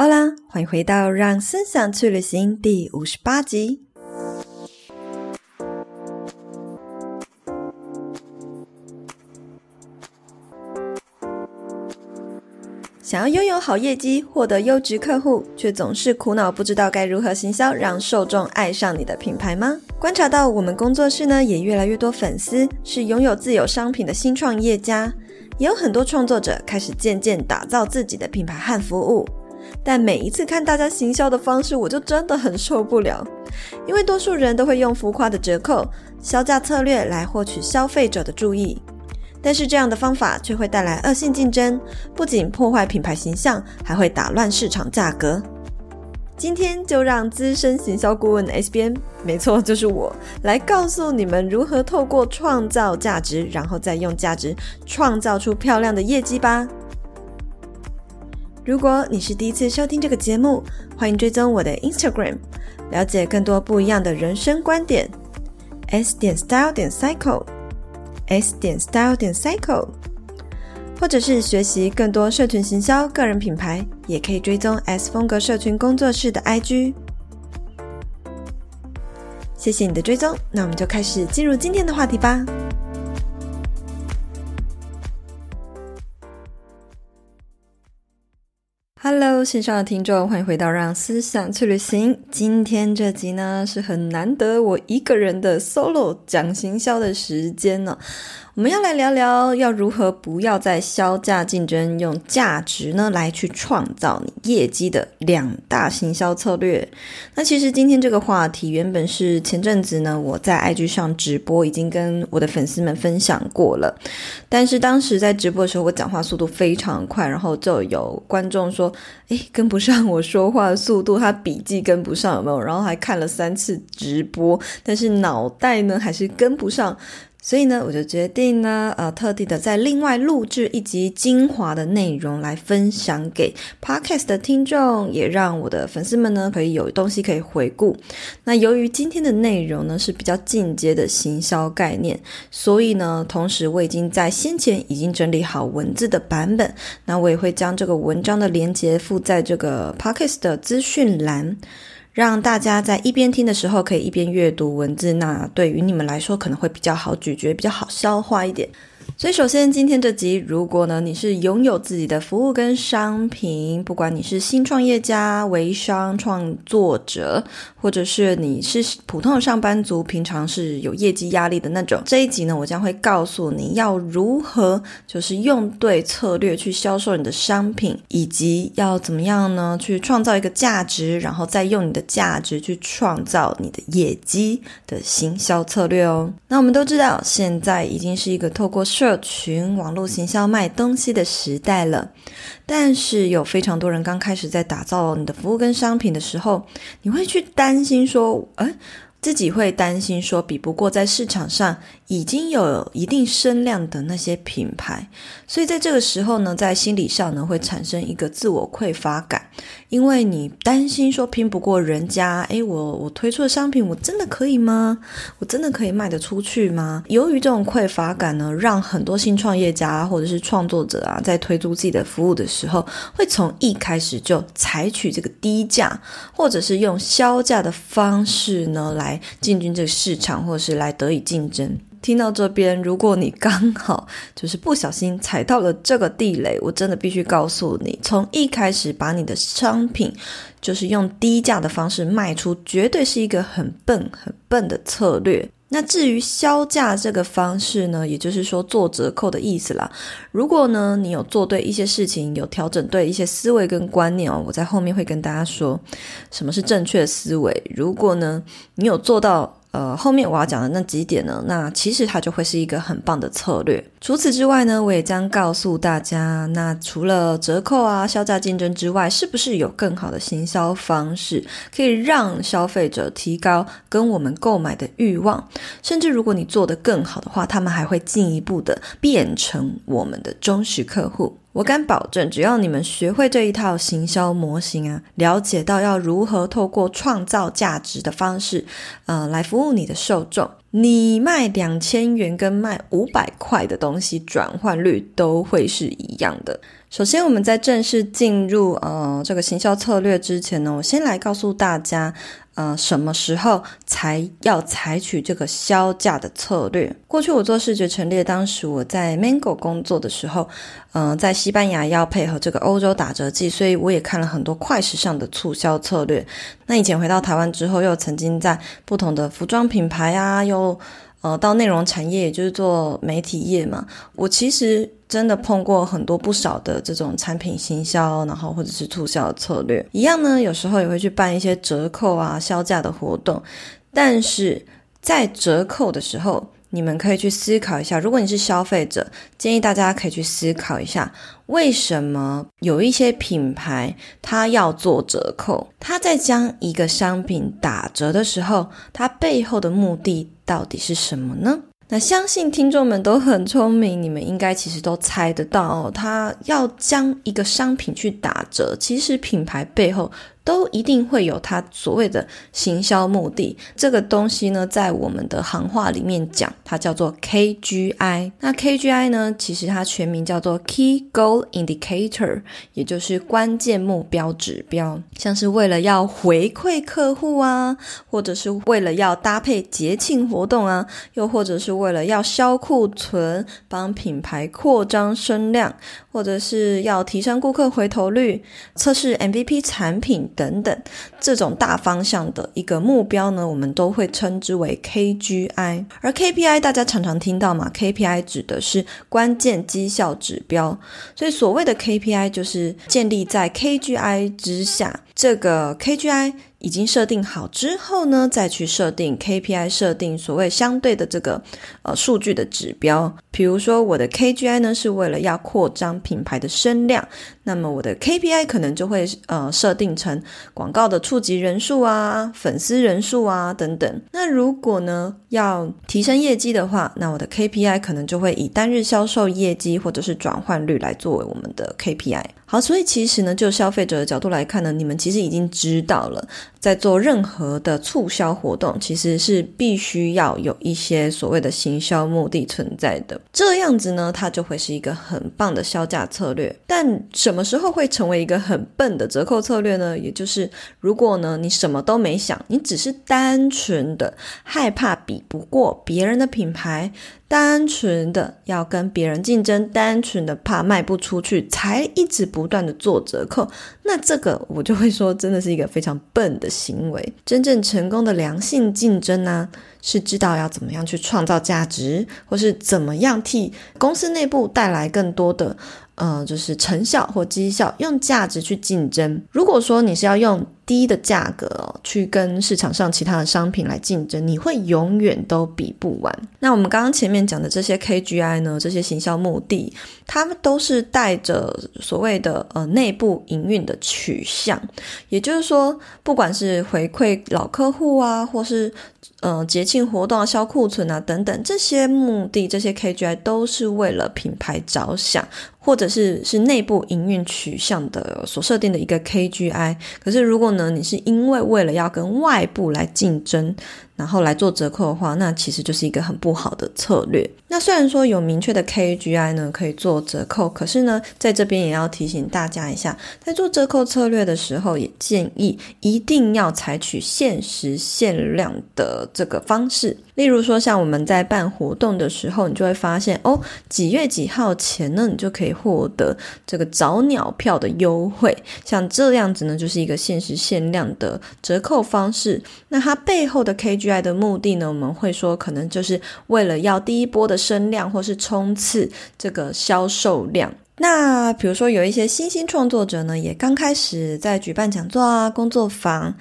好啦，欢迎回到《让思想去旅行》第五十八集。想要拥有好业绩，获得优质客户，却总是苦恼不知道该如何行销，让受众爱上你的品牌吗？观察到我们工作室呢，也越来越多粉丝是拥有自有商品的新创业家，也有很多创作者开始渐渐打造自己的品牌和服务。但每一次看大家行销的方式，我就真的很受不了，因为多数人都会用浮夸的折扣、销价策略来获取消费者的注意。但是这样的方法却会带来恶性竞争，不仅破坏品牌形象，还会打乱市场价格。今天就让资深行销顾问 S 编，没错，就是我，来告诉你们如何透过创造价值，然后再用价值创造出漂亮的业绩吧。如果你是第一次收听这个节目，欢迎追踪我的 Instagram，了解更多不一样的人生观点。S 点 Style 点 Cycle。S 点 Style 点 Cycle，或者是学习更多社群行销、个人品牌，也可以追踪 S 风格社群工作室的 IG。谢谢你的追踪，那我们就开始进入今天的话题吧。Hello，线上的听众，欢迎回到《让思想去旅行》。今天这集呢，是很难得我一个人的 solo 讲行销的时间呢。我们要来聊聊，要如何不要再削价竞争，用价值呢来去创造你业绩的两大行销策略。那其实今天这个话题原本是前阵子呢，我在 IG 上直播，已经跟我的粉丝们分享过了。但是当时在直播的时候，我讲话速度非常快，然后就有观众说：“诶，跟不上我说话的速度，他笔记跟不上有没有？”然后还看了三次直播，但是脑袋呢还是跟不上。所以呢，我就决定呢，呃，特地的再另外录制一集精华的内容来分享给 Podcast 的听众，也让我的粉丝们呢可以有东西可以回顾。那由于今天的内容呢是比较进阶的行销概念，所以呢，同时我已经在先前已经整理好文字的版本，那我也会将这个文章的连接附在这个 Podcast 的资讯栏。让大家在一边听的时候可以一边阅读文字，那对于你们来说可能会比较好咀嚼，比较好消化一点。所以，首先今天这集，如果呢你是拥有自己的服务跟商品，不管你是新创业家、微商创作者，或者是你是普通的上班族，平常是有业绩压力的那种，这一集呢，我将会告诉你要如何就是用对策略去销售你的商品，以及要怎么样呢去创造一个价值，然后再用你的价值去创造你的业绩的行销策略哦。那我们都知道，现在已经是一个透过社群网络行销卖东西的时代了，但是有非常多人刚开始在打造你的服务跟商品的时候，你会去担心说，诶，自己会担心说，比不过在市场上已经有一定声量的那些品牌，所以在这个时候呢，在心理上呢，会产生一个自我匮乏感。因为你担心说拼不过人家，诶，我我推出的商品我真的可以吗？我真的可以卖得出去吗？由于这种匮乏感呢，让很多新创业家或者是创作者啊，在推出自己的服务的时候，会从一开始就采取这个低价，或者是用削价的方式呢，来进军这个市场，或者是来得以竞争。听到这边，如果你刚好就是不小心踩到了这个地雷，我真的必须告诉你，从一开始把你的商品就是用低价的方式卖出，绝对是一个很笨、很笨的策略。那至于销价这个方式呢，也就是说做折扣的意思啦。如果呢你有做对一些事情，有调整对一些思维跟观念哦，我在后面会跟大家说什么是正确思维。如果呢你有做到。呃，后面我要讲的那几点呢，那其实它就会是一个很棒的策略。除此之外呢，我也将告诉大家，那除了折扣啊、削价竞争之外，是不是有更好的行销方式，可以让消费者提高跟我们购买的欲望？甚至如果你做得更好的话，他们还会进一步的变成我们的忠实客户。我敢保证，只要你们学会这一套行销模型啊，了解到要如何透过创造价值的方式，呃，来服务你的受众，你卖两千元跟卖五百块的东西转换率都会是一样的。首先，我们在正式进入呃这个行销策略之前呢，我先来告诉大家。呃，什么时候才要采取这个销价的策略？过去我做视觉陈列，当时我在 Mango 工作的时候，嗯、在西班牙要配合这个欧洲打折季，所以我也看了很多快时尚的促销策略。那以前回到台湾之后，又曾经在不同的服装品牌啊，又呃到内容产业，也就是做媒体业嘛，我其实。真的碰过很多不少的这种产品行销，然后或者是促销策略，一样呢，有时候也会去办一些折扣啊、销价的活动。但是在折扣的时候，你们可以去思考一下，如果你是消费者，建议大家可以去思考一下，为什么有一些品牌它要做折扣？它在将一个商品打折的时候，它背后的目的到底是什么呢？那相信听众们都很聪明，你们应该其实都猜得到哦，他要将一个商品去打折，其实品牌背后。都一定会有它所谓的行销目的，这个东西呢，在我们的行话里面讲，它叫做 KGI。那 KGI 呢，其实它全名叫做 Key Goal Indicator，也就是关键目标指标。像是为了要回馈客户啊，或者是为了要搭配节庆活动啊，又或者是为了要销库存，帮品牌扩张声量，或者是要提升顾客回头率，测试 MVP 产品。等等，这种大方向的一个目标呢，我们都会称之为 KGI。而 KPI 大家常常听到嘛，KPI 指的是关键绩效指标，所以所谓的 KPI 就是建立在 KGI 之下，这个 KGI。已经设定好之后呢，再去设定 KPI，设定所谓相对的这个呃数据的指标。比如说我的 KGI 呢是为了要扩张品牌的声量，那么我的 KPI 可能就会呃设定成广告的触及人数啊、粉丝人数啊等等。那如果呢要提升业绩的话，那我的 KPI 可能就会以单日销售业绩或者是转换率来作为我们的 KPI。好，所以其实呢，就消费者的角度来看呢，你们其实已经知道了，在做任何的促销活动，其实是必须要有一些所谓的行销目的存在的。这样子呢，它就会是一个很棒的销价策略。但什么时候会成为一个很笨的折扣策略呢？也就是如果呢，你什么都没想，你只是单纯的害怕比不过别人的品牌。单纯的要跟别人竞争，单纯的怕卖不出去，才一直不不断的做折扣，那这个我就会说，真的是一个非常笨的行为。真正成功的良性竞争呢，是知道要怎么样去创造价值，或是怎么样替公司内部带来更多的。呃，就是成效或绩效，用价值去竞争。如果说你是要用低的价格哦，去跟市场上其他的商品来竞争，你会永远都比不完。那我们刚刚前面讲的这些 KGI 呢，这些行销目的，他们都是带着所谓的呃内部营运的取向，也就是说，不管是回馈老客户啊，或是呃节庆活动啊、销库存啊等等，这些目的，这些 KGI 都是为了品牌着想。或者是是内部营运取向的所设定的一个 KGI，可是如果呢，你是因为为了要跟外部来竞争，然后来做折扣的话，那其实就是一个很不好的策略。那虽然说有明确的 KGI 呢，可以做折扣，可是呢，在这边也要提醒大家一下，在做折扣策略的时候，也建议一定要采取限时限量的这个方式。例如说，像我们在办活动的时候，你就会发现哦，几月几号前呢，你就可以获得这个早鸟票的优惠。像这样子呢，就是一个限时限量的折扣方式。那它背后的 KGI。的目的呢，我们会说，可能就是为了要第一波的声量，或是冲刺这个销售量。那比如说，有一些新兴创作者呢，也刚开始在举办讲座啊、工作坊，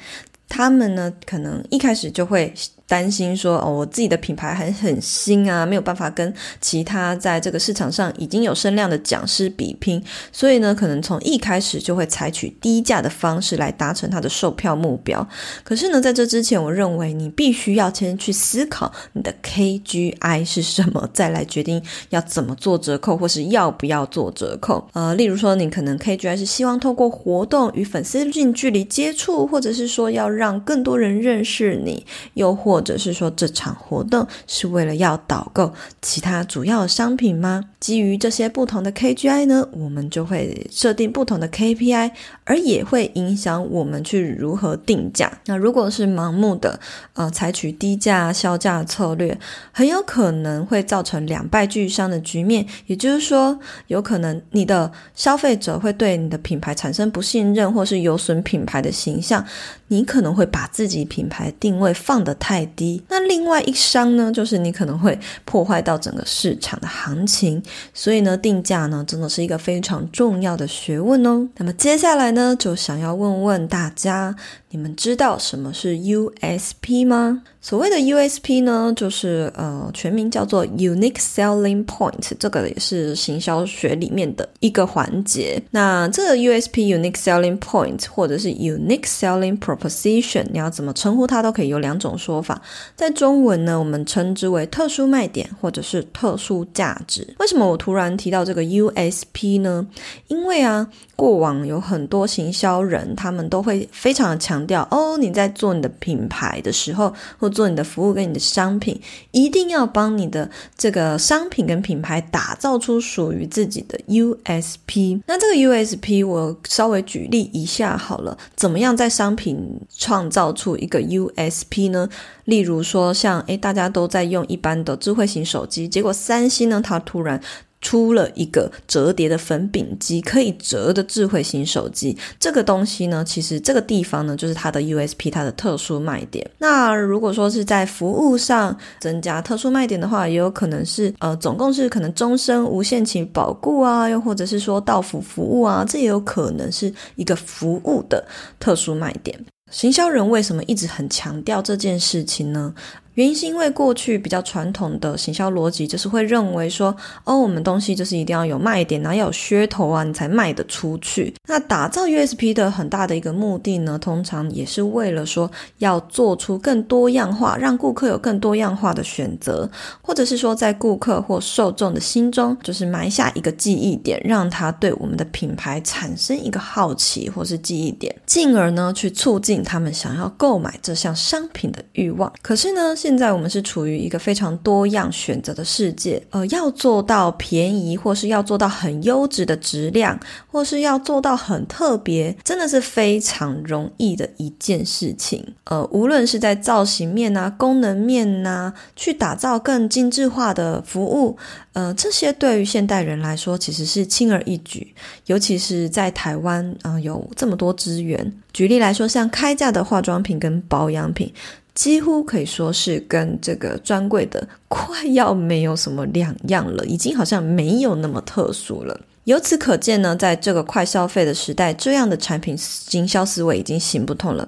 他们呢，可能一开始就会担心说哦，我自己的品牌还很新啊，没有办法跟其他在这个市场上已经有声量的讲师比拼，所以呢，可能从一开始就会采取低价的方式来达成他的售票目标。可是呢，在这之前，我认为你必须要先去思考你的 KGI 是什么，再来决定要怎么做折扣，或是要不要做折扣。呃，例如说，你可能 KGI 是希望透过活动与粉丝近距离接触，或者是说要让更多人认识你，又或或者是说这场活动是为了要导购其他主要商品吗？基于这些不同的 KGI 呢，我们就会设定不同的 KPI，而也会影响我们去如何定价。那如果是盲目的呃采取低价销价策略，很有可能会造成两败俱伤的局面。也就是说，有可能你的消费者会对你的品牌产生不信任，或是有损品牌的形象。你可能会把自己品牌定位放得太低，那另外一伤呢，就是你可能会破坏到整个市场的行情。所以呢，定价呢，真的是一个非常重要的学问哦。那么接下来呢，就想要问问大家。你们知道什么是 USP 吗？所谓的 USP 呢，就是呃，全名叫做 Unique Selling Point，这个也是行销学里面的一个环节。那这个 USP Unique Selling Point 或者是 Unique Selling Proposition，你要怎么称呼它都可以有两种说法。在中文呢，我们称之为特殊卖点或者是特殊价值。为什么我突然提到这个 USP 呢？因为啊，过往有很多行销人，他们都会非常的强。强调哦，你在做你的品牌的时候，或做你的服务跟你的商品，一定要帮你的这个商品跟品牌打造出属于自己的 USP。那这个 USP，我稍微举例一下好了，怎么样在商品创造出一个 USP 呢？例如说像，像诶大家都在用一般的智慧型手机，结果三星呢，它突然出了一个折叠的粉饼机，可以折的智慧型手机。这个东西呢，其实这个地方呢，就是它的 USP，它的特殊卖点。那如果说是在服务上增加特殊卖点的话，也有可能是呃，总共是可能终身无限期保固啊，又或者是说到付服务啊，这也有可能是一个服务的特殊卖点。行销人为什么一直很强调这件事情呢？原因是因为过去比较传统的行销逻辑，就是会认为说，哦，我们东西就是一定要有卖点，然后要有噱头啊，你才卖得出去。那打造 USP 的很大的一个目的呢，通常也是为了说，要做出更多样化，让顾客有更多样化的选择，或者是说，在顾客或受众的心中，就是埋下一个记忆点，让他对我们的品牌产生一个好奇或是记忆点，进而呢，去促进他们想要购买这项商品的欲望。可是呢，现现在我们是处于一个非常多样选择的世界，呃，要做到便宜，或是要做到很优质的质量，或是要做到很特别，真的是非常容易的一件事情。呃，无论是在造型面啊、功能面啊，去打造更精致化的服务，呃，这些对于现代人来说其实是轻而易举，尤其是在台湾，呃，有这么多资源。举例来说，像开价的化妆品跟保养品。几乎可以说是跟这个专柜的快要没有什么两样了，已经好像没有那么特殊了。由此可见呢，在这个快消费的时代，这样的产品经销思维已经行不通了。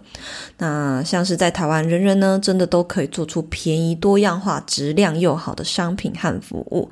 那像是在台湾，人人呢真的都可以做出便宜、多样化、质量又好的商品和服务。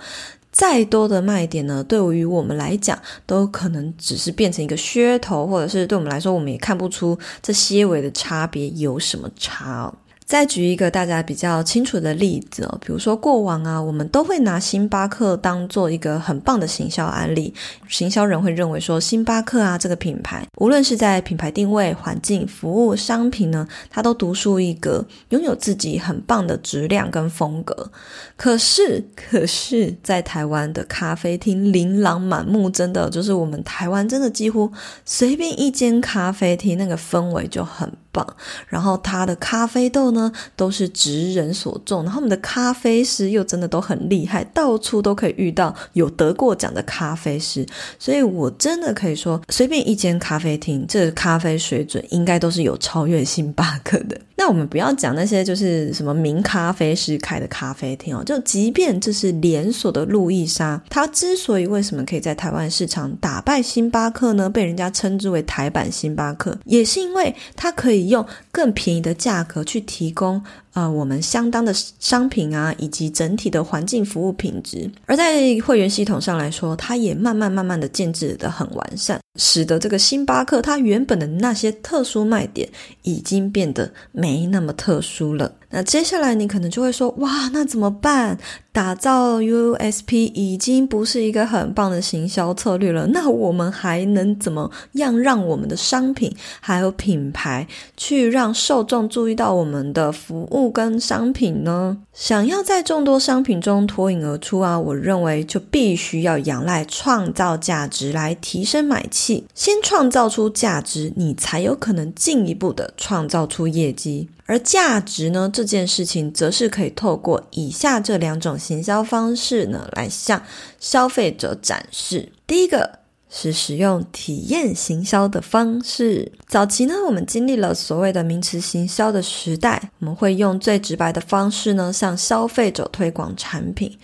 再多的卖点呢，对于我们来讲，都可能只是变成一个噱头，或者是对我们来说，我们也看不出这些微的差别有什么差哦。再举一个大家比较清楚的例子哦，比如说过往啊，我们都会拿星巴克当做一个很棒的行销案例。行销人会认为说，星巴克啊这个品牌，无论是在品牌定位、环境、服务、商品呢，它都独树一格，拥有自己很棒的质量跟风格。可是，可是在台湾的咖啡厅琳琅满目，真的就是我们台湾真的几乎随便一间咖啡厅，那个氛围就很棒。然后它的咖啡豆呢，都是职人所种，然后我们的咖啡师又真的都很厉害，到处都可以遇到有得过奖的咖啡师，所以我真的可以说，随便一间咖啡厅，这咖啡水准应该都是有超越星巴克的。那我们不要讲那些就是什么名咖啡师开的咖啡厅哦，就即便这是连锁的路易莎，它之所以为什么可以在台湾市场打败星巴克呢？被人家称之为台版星巴克，也是因为它可以用更便宜的价格去提供呃，我们相当的商品啊，以及整体的环境服务品质。而在会员系统上来说，它也慢慢慢慢的建制的很完善，使得这个星巴克它原本的那些特殊卖点已经变得没那么特殊了。那接下来你可能就会说，哇，那怎么办？打造 USP 已经不是一个很棒的行销策略了，那我们还能怎么样让我们的商品还有品牌去让受众注意到我们的服务物跟商品呢？想要在众多商品中脱颖而出啊，我认为就必须要仰赖创造价值来提升买气。先创造出价值，你才有可能进一步的创造出业绩。而价值呢，这件事情则是可以透过以下这两种行销方式呢，来向消费者展示。第一个。是使用体验行销的方式。早期呢，我们经历了所谓的名词行销的时代，我们会用最直白的方式呢，向消费者推广产品。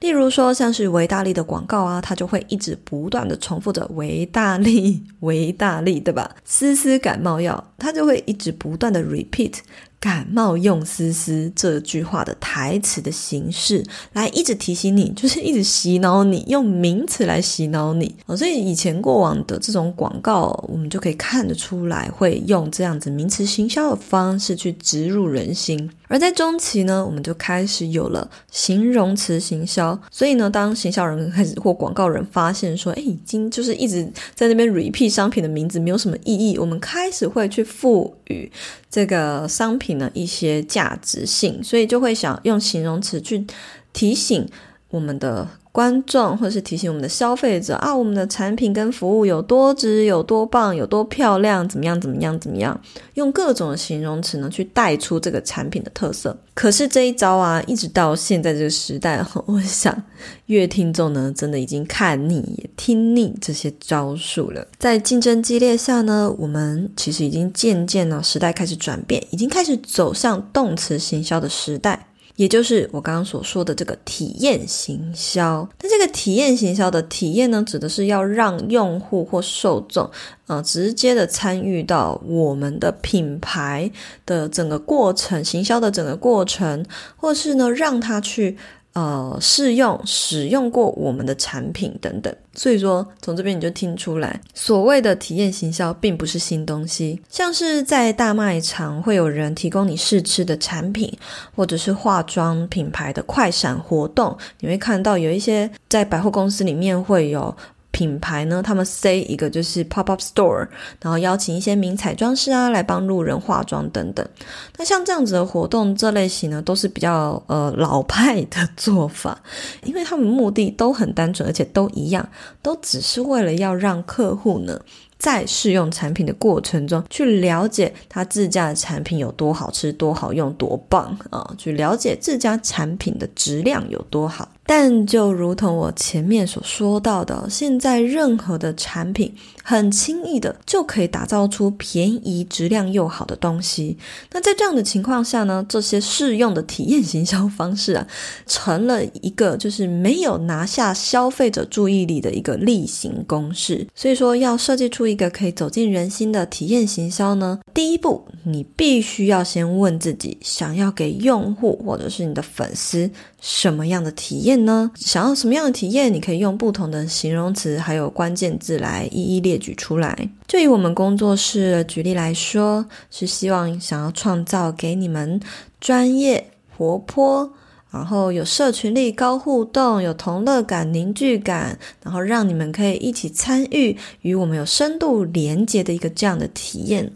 例如说，像是维大利的广告啊，它就会一直不断的重复着“维大利，维大利”，对吧？丝丝感冒药，它就会一直不断的 repeat。感冒用思思这句话的台词的形式，来一直提醒你，就是一直洗脑你，用名词来洗脑你。哦，所以以前过往的这种广告，我们就可以看得出来，会用这样子名词行销的方式去植入人心。而在中期呢，我们就开始有了形容词行销。所以呢，当行销人开始或广告人发现说，哎，已经就是一直在那边 repeat 商品的名字，没有什么意义。我们开始会去赋予这个商品的一些价值性，所以就会想用形容词去提醒我们的。观众，或是提醒我们的消费者啊，我们的产品跟服务有多值、有多棒、有多漂亮，怎么样、怎么样、怎么样，用各种形容词呢去带出这个产品的特色。可是这一招啊，一直到现在这个时代，我想，乐听众呢，真的已经看腻、也听腻这些招数了。在竞争激烈下呢，我们其实已经渐渐呢，时代开始转变，已经开始走向动词行销的时代。也就是我刚刚所说的这个体验行销，那这个体验行销的体验呢，指的是要让用户或受众，呃，直接的参与到我们的品牌的整个过程，行销的整个过程，或是呢，让他去。呃，试用、使用过我们的产品等等，所以说从这边你就听出来，所谓的体验行销并不是新东西。像是在大卖场会有人提供你试吃的产品，或者是化妆品牌的快闪活动，你会看到有一些在百货公司里面会有。品牌呢，他们塞一个就是 pop up store，然后邀请一些名彩妆师啊来帮路人化妆等等。那像这样子的活动，这类型呢都是比较呃老派的做法，因为他们目的都很单纯，而且都一样，都只是为了要让客户呢。在试用产品的过程中，去了解他自家的产品有多好吃、多好用、多棒啊！去了解自家产品的质量有多好。但就如同我前面所说到的，现在任何的产品很轻易的就可以打造出便宜、质量又好的东西。那在这样的情况下呢，这些试用的体验行销方式啊，成了一个就是没有拿下消费者注意力的一个例行公事。所以说，要设计出一个可以走进人心的体验行销呢，第一步，你必须要先问自己，想要给用户或者是你的粉丝什么样的体验呢？想要什么样的体验？你可以用不同的形容词还有关键字来一一列举出来。就以我们工作室举例来说，是希望想要创造给你们专业、活泼。然后有社群力、高互动、有同乐感、凝聚感，然后让你们可以一起参与，与我们有深度连接的一个这样的体验。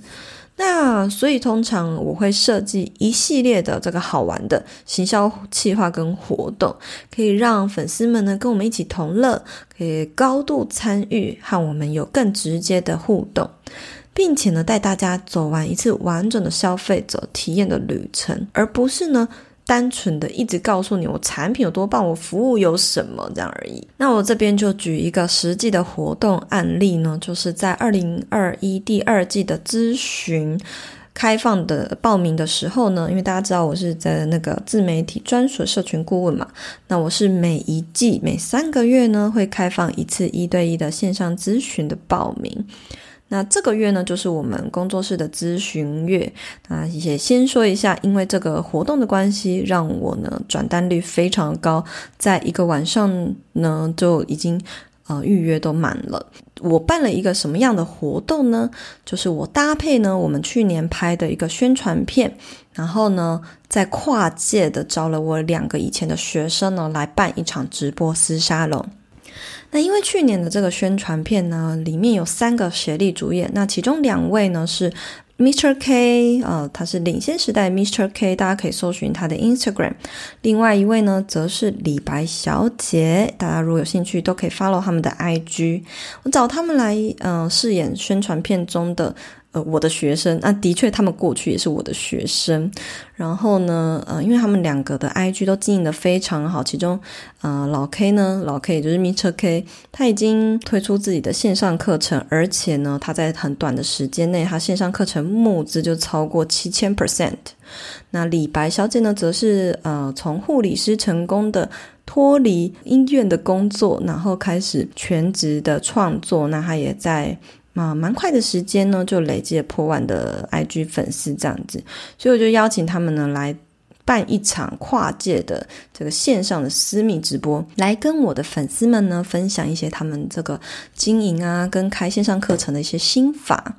那所以通常我会设计一系列的这个好玩的行销企划跟活动，可以让粉丝们呢跟我们一起同乐，可以高度参与，和我们有更直接的互动，并且呢带大家走完一次完整的消费者体验的旅程，而不是呢。单纯的一直告诉你我产品有多棒，我服务有什么这样而已。那我这边就举一个实际的活动案例呢，就是在二零二一第二季的咨询开放的报名的时候呢，因为大家知道我是在那个自媒体专属社群顾问嘛，那我是每一季每三个月呢会开放一次一对一的线上咨询的报名。那这个月呢，就是我们工作室的咨询月那，也先说一下，因为这个活动的关系，让我呢转单率非常高，在一个晚上呢就已经呃预约都满了。我办了一个什么样的活动呢？就是我搭配呢我们去年拍的一个宣传片，然后呢在跨界的找了我两个以前的学生呢来办一场直播私沙龙。那因为去年的这个宣传片呢，里面有三个学历主演，那其中两位呢是 Mr. K，呃，他是领先时代 Mr. K，大家可以搜寻他的 Instagram。另外一位呢，则是李白小姐，大家如果有兴趣，都可以 follow 他们的 IG。我找他们来，嗯、呃，饰演宣传片中的。呃，我的学生，那、啊、的确，他们过去也是我的学生。然后呢，呃，因为他们两个的 IG 都经营得非常好，其中，呃，老 K 呢，老 K 也就是 Mr. K，他已经推出自己的线上课程，而且呢，他在很短的时间内，他线上课程募资就超过七千 percent。那李白小姐呢，则是呃，从护理师成功的脱离医院的工作，然后开始全职的创作。那她也在。啊，蛮快的时间呢，就累积破万的 IG 粉丝这样子，所以我就邀请他们呢来办一场跨界的这个线上的私密直播，来跟我的粉丝们呢分享一些他们这个经营啊跟开线上课程的一些心法。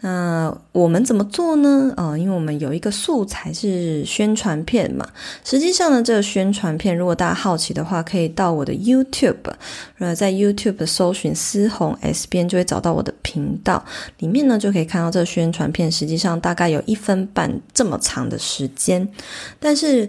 那我们怎么做呢？呃，因为我们有一个素材是宣传片嘛。实际上呢，这个宣传片，如果大家好奇的话，可以到我的 YouTube，呃，在 YouTube 搜寻思宏 S 边，就会找到我的频道。里面呢，就可以看到这个宣传片，实际上大概有一分半这么长的时间，但是。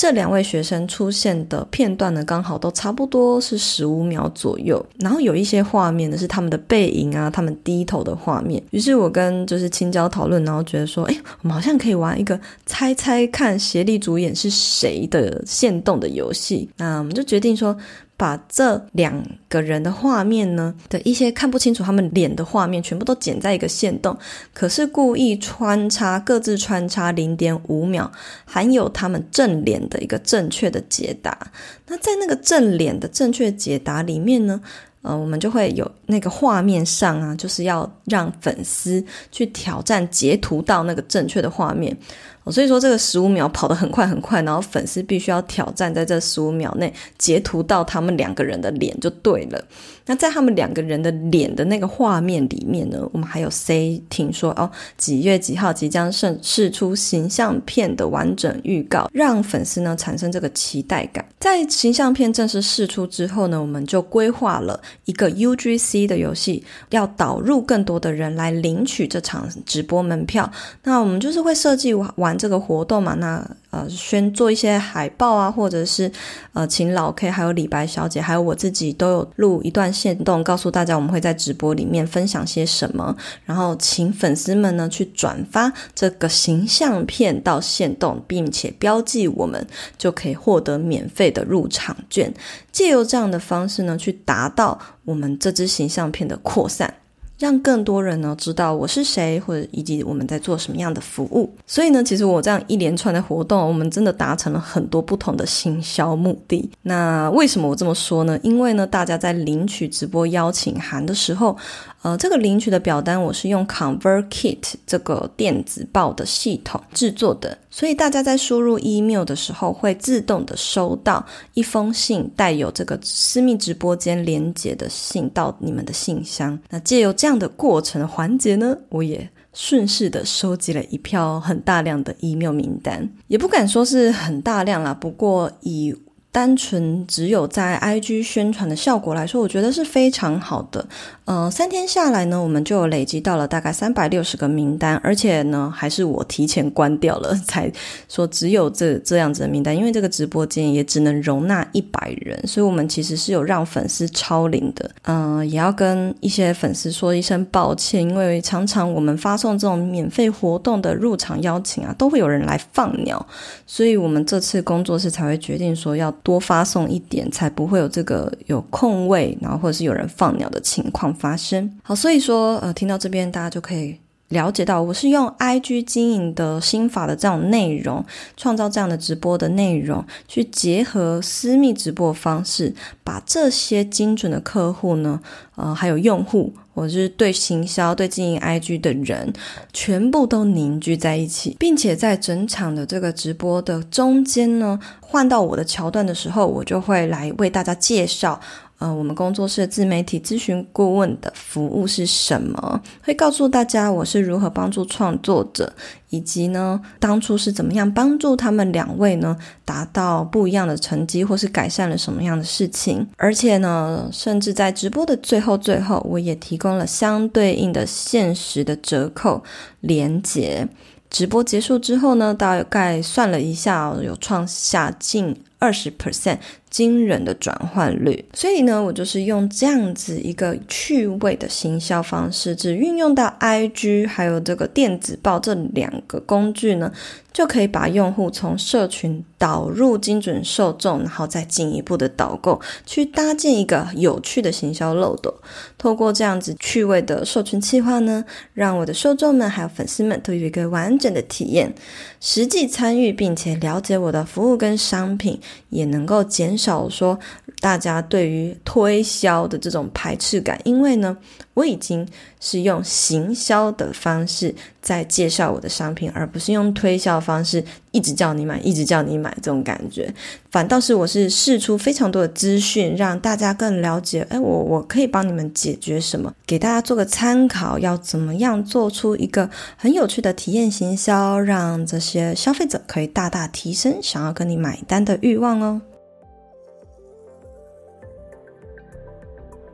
这两位学生出现的片段呢，刚好都差不多是十五秒左右。然后有一些画面呢，是他们的背影啊，他们低头的画面。于是我跟就是青椒讨论，然后觉得说，哎，我们好像可以玩一个猜猜看协力主演是谁的线动的游戏。那我们就决定说。把这两个人的画面呢的一些看不清楚他们脸的画面，全部都剪在一个线洞，可是故意穿插各自穿插零点五秒，含有他们正脸的一个正确的解答。那在那个正脸的正确解答里面呢，呃，我们就会有那个画面上啊，就是要让粉丝去挑战截图到那个正确的画面。哦所以说这个十五秒跑得很快很快，然后粉丝必须要挑战在这十五秒内截图到他们两个人的脸就对了。那在他们两个人的脸的那个画面里面呢，我们还有 say 听说哦，几月几号即将释释出形象片的完整预告，让粉丝呢产生这个期待感。在形象片正式试出之后呢，我们就规划了一个 UGC 的游戏，要导入更多的人来领取这场直播门票。那我们就是会设计完。这个活动嘛，那呃，先做一些海报啊，或者是呃，请老 K 还有李白小姐，还有我自己都有录一段线动，告诉大家我们会在直播里面分享些什么，然后请粉丝们呢去转发这个形象片到线动，并且标记我们，就可以获得免费的入场券。借由这样的方式呢，去达到我们这支形象片的扩散。让更多人呢知道我是谁，或者以及我们在做什么样的服务。所以呢，其实我这样一连串的活动，我们真的达成了很多不同的行销目的。那为什么我这么说呢？因为呢，大家在领取直播邀请函的时候，呃，这个领取的表单我是用 ConvertKit 这个电子报的系统制作的，所以大家在输入 email 的时候，会自动的收到一封信，带有这个私密直播间连接的信到你们的信箱。那借由这样的过程环节呢，我也顺势的收集了一票很大量的 email 名单，也不敢说是很大量啦，不过以单纯只有在 IG 宣传的效果来说，我觉得是非常好的。呃，三天下来呢，我们就累积到了大概三百六十个名单，而且呢，还是我提前关掉了，才说只有这这样子的名单，因为这个直播间也只能容纳一百人，所以我们其实是有让粉丝超龄的。嗯、也要跟一些粉丝说一声抱歉，因为常常我们发送这种免费活动的入场邀请啊，都会有人来放鸟，所以我们这次工作室才会决定说要多发送一点，才不会有这个有空位，然后或者是有人放鸟的情况发生。好，所以说，呃，听到这边大家就可以了解到，我是用 IG 经营的心法的这种内容，创造这样的直播的内容，去结合私密直播方式，把这些精准的客户呢，呃，还有用户，或者是对行销、对经营 IG 的人，全部都凝聚在一起，并且在整场的这个直播的中间呢，换到我的桥段的时候，我就会来为大家介绍。呃，我们工作室自媒体咨询顾问的服务是什么？会告诉大家我是如何帮助创作者，以及呢，当初是怎么样帮助他们两位呢，达到不一样的成绩，或是改善了什么样的事情。而且呢，甚至在直播的最后最后，我也提供了相对应的限时的折扣连接。直播结束之后呢，大概算了一下，有创下近二十 percent。惊人的转换率，所以呢，我就是用这样子一个趣味的行销方式，只运用到 IG 还有这个电子报这两个工具呢，就可以把用户从社群导入精准受众，然后再进一步的导购，去搭建一个有趣的行销漏斗。透过这样子趣味的社群企划呢，让我的受众们还有粉丝们都有一个完整的体验，实际参与并且了解我的服务跟商品，也能够减少说大家对于推销的这种排斥感，因为呢，我已经是用行销的方式在介绍我的商品，而不是用推销方式一直叫你买，一直叫你买这种感觉。反倒是我是释出非常多的资讯，让大家更了解，哎，我我可以帮你们解决什么，给大家做个参考，要怎么样做出一个很有趣的体验行销，让这些消费者可以大大提升想要跟你买单的欲望哦。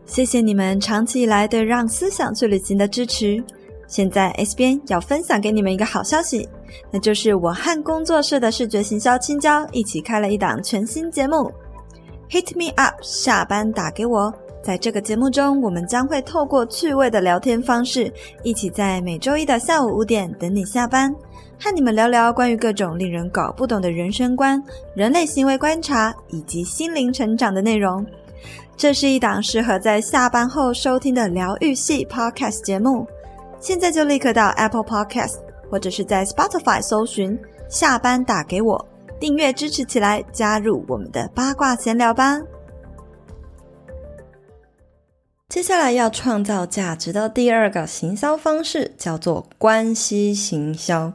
谢谢你们长期以来对让思想去旅行的支持。现在 S 边要分享给你们一个好消息，那就是我和工作室的视觉行销青椒一起开了一档全新节目，Hit Me Up，下班打给我。在这个节目中，我们将会透过趣味的聊天方式，一起在每周一的下午五点等你下班，和你们聊聊关于各种令人搞不懂的人生观、人类行为观察以及心灵成长的内容。这是一档适合在下班后收听的疗愈系 Podcast 节目，现在就立刻到 Apple Podcast 或者是在 Spotify 搜寻“下班打给我”，订阅支持起来，加入我们的八卦闲聊吧。接下来要创造价值的第二个行销方式叫做关系行销。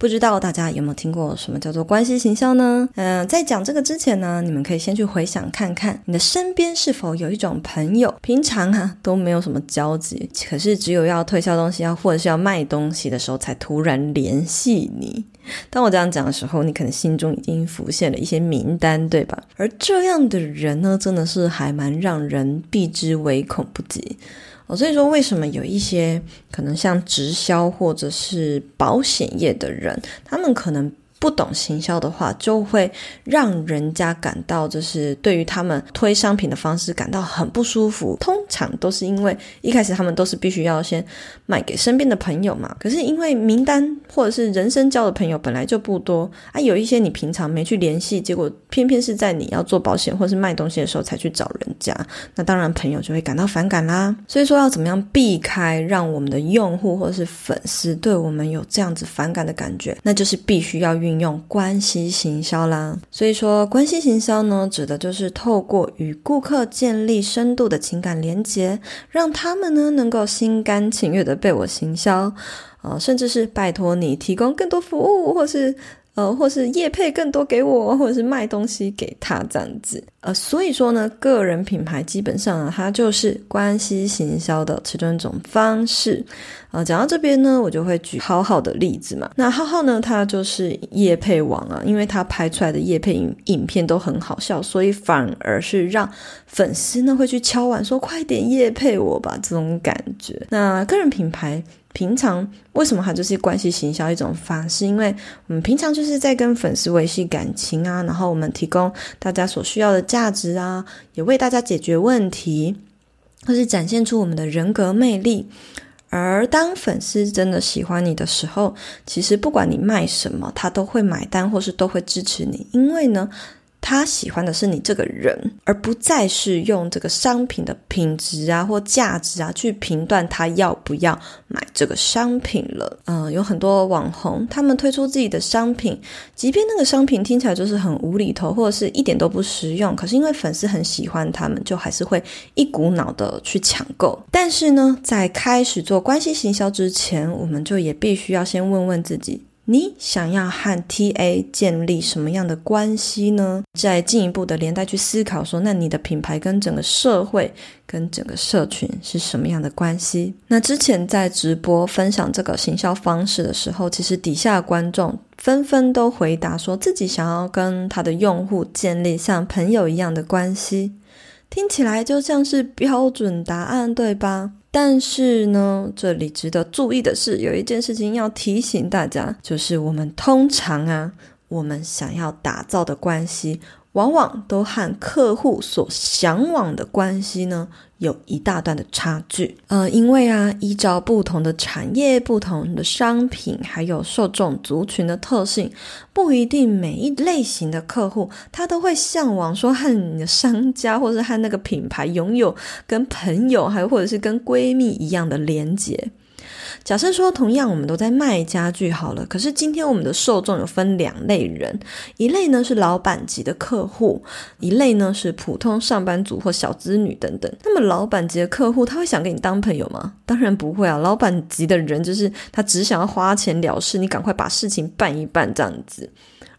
不知道大家有没有听过什么叫做关系行销呢？嗯、在讲这个之前呢，你们可以先去回想看看，你的身边是否有一种朋友，平常啊都没有什么交集，可是只有要推销东西要或者是要卖东西的时候，才突然联系你。当我这样讲的时候，你可能心中已经浮现了一些名单，对吧？而这样的人呢，真的是还蛮让人避之唯恐不及。所以说，为什么有一些可能像直销或者是保险业的人，他们可能不懂行销的话，就会让人家感到就是对于他们推商品的方式感到很不舒服。通常都是因为一开始他们都是必须要先卖给身边的朋友嘛。可是因为名单或者是人生交的朋友本来就不多啊，有一些你平常没去联系，结果偏偏是在你要做保险或是卖东西的时候才去找人家，那当然朋友就会感到反感啦。所以说要怎么样避开让我们的用户或者是粉丝对我们有这样子反感的感觉，那就是必须要运。运用关系行销啦，所以说关系行销呢，指的就是透过与顾客建立深度的情感连接，让他们呢能够心甘情愿的被我行销，呃，甚至是拜托你提供更多服务，或是。呃，或是业配更多给我，或者是卖东西给他这样子。呃，所以说呢，个人品牌基本上啊，它就是关系行销的其中一种方式。呃，讲到这边呢，我就会举浩浩的例子嘛。那浩浩呢，他就是业配王啊，因为他拍出来的业配影影片都很好笑，所以反而是让粉丝呢会去敲碗说：“快点业配我吧！”这种感觉。那个人品牌。平常为什么它就是关系行销一种方式？因为我们平常就是在跟粉丝维系感情啊，然后我们提供大家所需要的价值啊，也为大家解决问题，或是展现出我们的人格魅力。而当粉丝真的喜欢你的时候，其实不管你卖什么，他都会买单，或是都会支持你，因为呢。他喜欢的是你这个人，而不再是用这个商品的品质啊或价值啊去评断他要不要买这个商品了。嗯、有很多网红，他们推出自己的商品，即便那个商品听起来就是很无厘头，或者是一点都不实用，可是因为粉丝很喜欢他们，就还是会一股脑的去抢购。但是呢，在开始做关系行销之前，我们就也必须要先问问自己。你想要和 TA 建立什么样的关系呢？再进一步的连带去思考说，那你的品牌跟整个社会、跟整个社群是什么样的关系？那之前在直播分享这个行销方式的时候，其实底下观众纷纷都回答说自己想要跟他的用户建立像朋友一样的关系，听起来就像是标准答案，对吧？但是呢，这里值得注意的是，有一件事情要提醒大家，就是我们通常啊，我们想要打造的关系。往往都和客户所向往的关系呢，有一大段的差距。呃，因为啊，依照不同的产业、不同的商品，还有受众族群的特性，不一定每一类型的客户他都会向往说和你的商家，或是和那个品牌拥有跟朋友，还或者是跟闺蜜一样的连结。假设说，同样我们都在卖家具好了，可是今天我们的受众有分两类人，一类呢是老板级的客户，一类呢是普通上班族或小资女等等。那么老板级的客户，他会想跟你当朋友吗？当然不会啊！老板级的人就是他只想要花钱了事，你赶快把事情办一办这样子。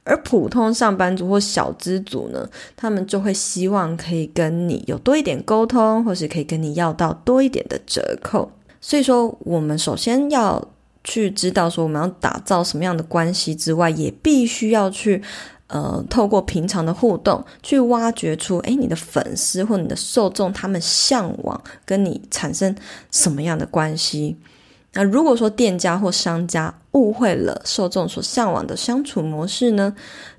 而普通上班族或小资族呢，他们就会希望可以跟你有多一点沟通，或是可以跟你要到多一点的折扣。所以说，我们首先要去知道说我们要打造什么样的关系之外，也必须要去呃，透过平常的互动去挖掘出，诶，你的粉丝或你的受众他们向往跟你产生什么样的关系。那如果说店家或商家误会了受众所向往的相处模式呢，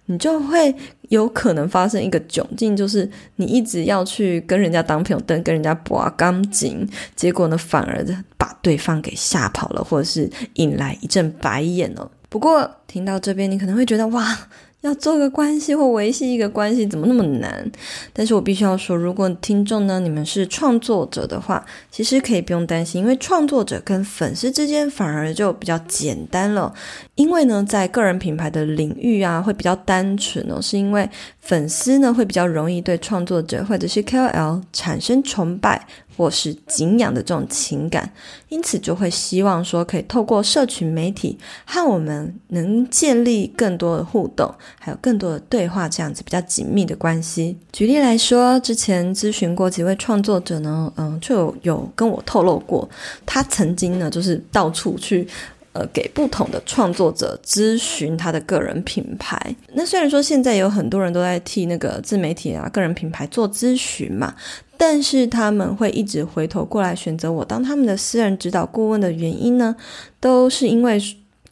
你就会有可能发生一个窘境，就是你一直要去跟人家当朋友，跟跟人家拔钢筋，结果呢，反而把对方给吓跑了，或者是引来一阵白眼哦。不过听到这边，你可能会觉得哇。要做个关系或维系一个关系，怎么那么难？但是我必须要说，如果听众呢，你们是创作者的话，其实可以不用担心，因为创作者跟粉丝之间反而就比较简单了。因为呢，在个人品牌的领域啊，会比较单纯哦，是因为粉丝呢会比较容易对创作者或者是 KOL 产生崇拜。或是敬仰的这种情感，因此就会希望说可以透过社群媒体和我们能建立更多的互动，还有更多的对话，这样子比较紧密的关系。举例来说，之前咨询过几位创作者呢，嗯，就，有跟我透露过，他曾经呢就是到处去。呃，给不同的创作者咨询他的个人品牌。那虽然说现在有很多人都在替那个自媒体啊、个人品牌做咨询嘛，但是他们会一直回头过来选择我当他们的私人指导顾问的原因呢，都是因为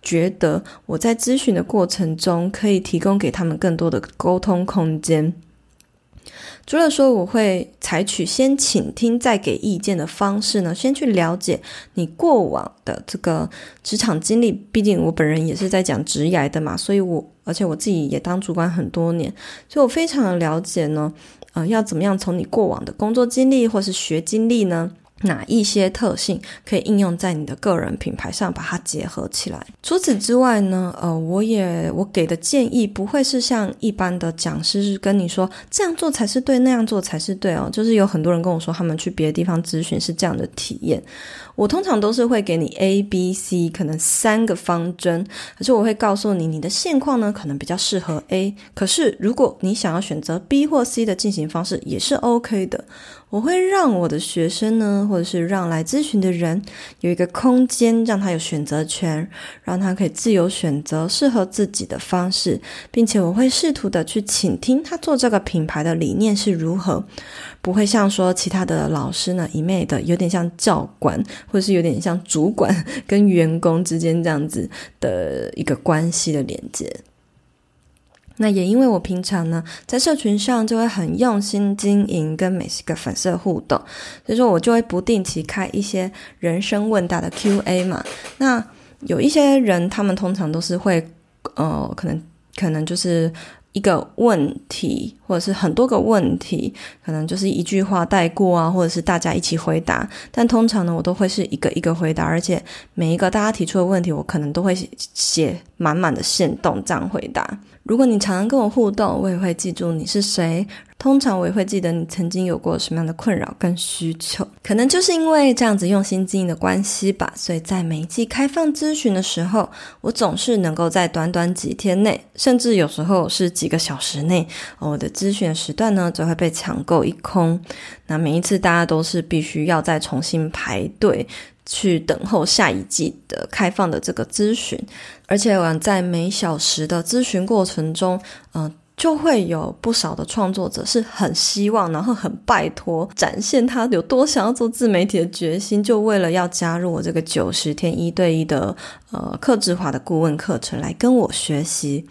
觉得我在咨询的过程中可以提供给他们更多的沟通空间。除了说我会采取先倾听再给意见的方式呢，先去了解你过往的这个职场经历，毕竟我本人也是在讲职涯的嘛，所以我而且我自己也当主管很多年，所以我非常的了解呢，呃，要怎么样从你过往的工作经历或是学经历呢？哪一些特性可以应用在你的个人品牌上，把它结合起来？除此之外呢，呃，我也我给的建议不会是像一般的讲师是跟你说这样做才是对，那样做才是对哦。就是有很多人跟我说他们去别的地方咨询是这样的体验。我通常都是会给你 A、B、C 可能三个方针，可是我会告诉你，你的现况呢可能比较适合 A，可是如果你想要选择 B 或 C 的进行方式也是 OK 的。我会让我的学生呢，或者是让来咨询的人有一个空间，让他有选择权，让他可以自由选择适合自己的方式，并且我会试图的去倾听他做这个品牌的理念是如何。不会像说其他的老师呢，一昧的有点像教官，或是有点像主管 跟员工之间这样子的一个关系的连接。那也因为我平常呢在社群上就会很用心经营跟每一个粉丝互动，所以说我就会不定期开一些人生问答的 Q&A 嘛。那有一些人他们通常都是会呃可能可能就是。一个问题，或者是很多个问题，可能就是一句话带过啊，或者是大家一起回答。但通常呢，我都会是一个一个回答，而且每一个大家提出的问题，我可能都会写满满的线动这样回答。如果你常常跟我互动，我也会记住你是谁。通常我也会记得你曾经有过什么样的困扰跟需求。可能就是因为这样子用心经营的关系吧，所以在每一季开放咨询的时候，我总是能够在短短几天内，甚至有时候是几个小时内，我的咨询时段呢就会被抢购一空。那每一次大家都是必须要再重新排队。去等候下一季的开放的这个咨询，而且我在每小时的咨询过程中，嗯、就会有不少的创作者是很希望，然后很拜托，展现他有多想要做自媒体的决心，就为了要加入我这个九十天一对一的呃客制化的顾问课程来跟我学习。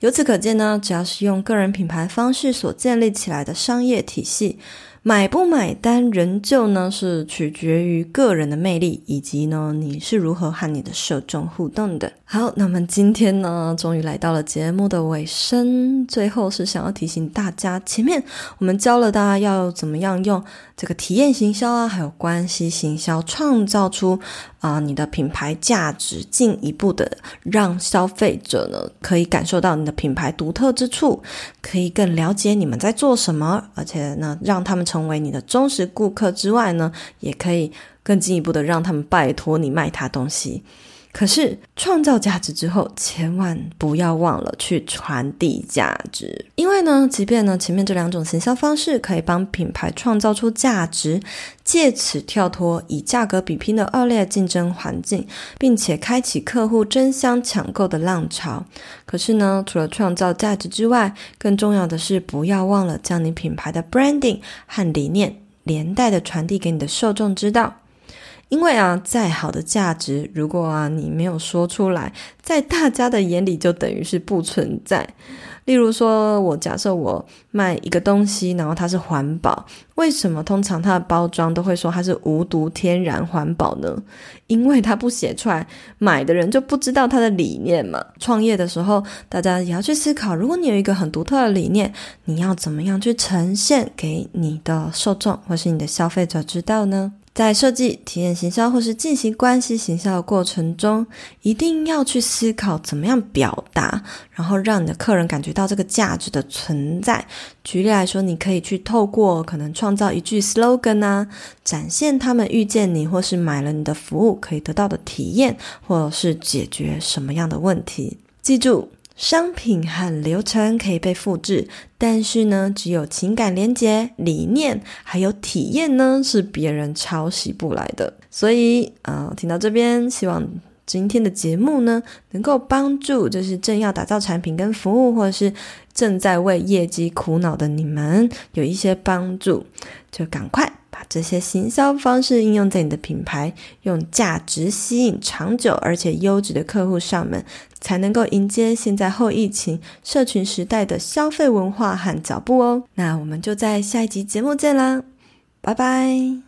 由此可见呢，只要是用个人品牌方式所建立起来的商业体系。买不买单，仍旧呢是取决于个人的魅力，以及呢你是如何和你的受众互动的。好，那么今天呢，终于来到了节目的尾声。最后是想要提醒大家，前面我们教了大家要怎么样用这个体验行销啊，还有关系行销，创造出啊、你的品牌价值，进一步的让消费者呢可以感受到你的品牌独特之处，可以更了解你们在做什么，而且呢让他们成为你的忠实顾客之外呢，也可以更进一步的让他们拜托你卖他东西。可是创造价值之后，千万不要忘了去传递价值，因为呢，即便呢前面这两种行销方式可以帮品牌创造出价值，借此跳脱以价格比拼的恶劣竞争环境，并且开启客户争相抢购的浪潮。可是呢，除了创造价值之外，更重要的是不要忘了将你品牌的 branding 和理念连带的传递给你的受众知道。因为啊，再好的价值，如果啊你没有说出来，在大家的眼里就等于是不存在。例如说，我假设我卖一个东西，然后它是环保，为什么通常它的包装都会说它是无毒、天然、环保呢？因为它不写出来，买的人就不知道它的理念嘛。创业的时候，大家也要去思考，如果你有一个很独特的理念，你要怎么样去呈现给你的受众或是你的消费者知道呢？在设计体验行销或是进行关系行销的过程中，一定要去思考怎么样表达，然后让你的客人感觉到这个价值的存在。举例来说，你可以去透过可能创造一句 slogan 啊，展现他们遇见你或是买了你的服务可以得到的体验，或是解决什么样的问题。记住。商品和流程可以被复制，但是呢，只有情感连接、理念还有体验呢，是别人抄袭不来的。所以，呃，听到这边，希望今天的节目呢，能够帮助就是正要打造产品跟服务，或者是正在为业绩苦恼的你们有一些帮助，就赶快。把这些行销方式应用在你的品牌，用价值吸引长久而且优质的客户上门，才能够迎接现在后疫情社群时代的消费文化和脚步哦。那我们就在下一集节目见啦，拜拜。